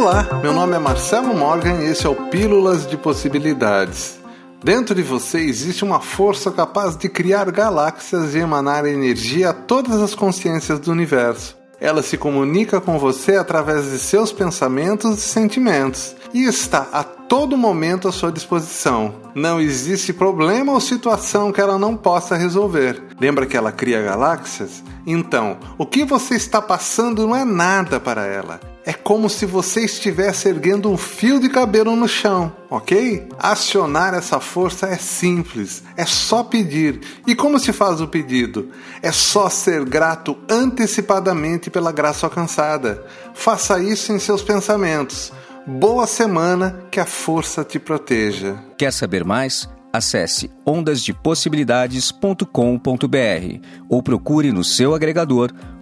Olá, meu nome é Marcelo Morgan e esse é o Pílulas de Possibilidades. Dentro de você existe uma força capaz de criar galáxias e emanar energia a todas as consciências do universo. Ela se comunica com você através de seus pensamentos e sentimentos e está a todo momento à sua disposição. Não existe problema ou situação que ela não possa resolver. Lembra que ela cria galáxias? Então, o que você está passando não é nada para ela. É como se você estivesse erguendo um fio de cabelo no chão, ok? Acionar essa força é simples, é só pedir. E como se faz o pedido? É só ser grato antecipadamente pela graça alcançada. Faça isso em seus pensamentos. Boa semana, que a força te proteja. Quer saber mais? Acesse ondasdepossibilidades.com.br ou procure no seu agregador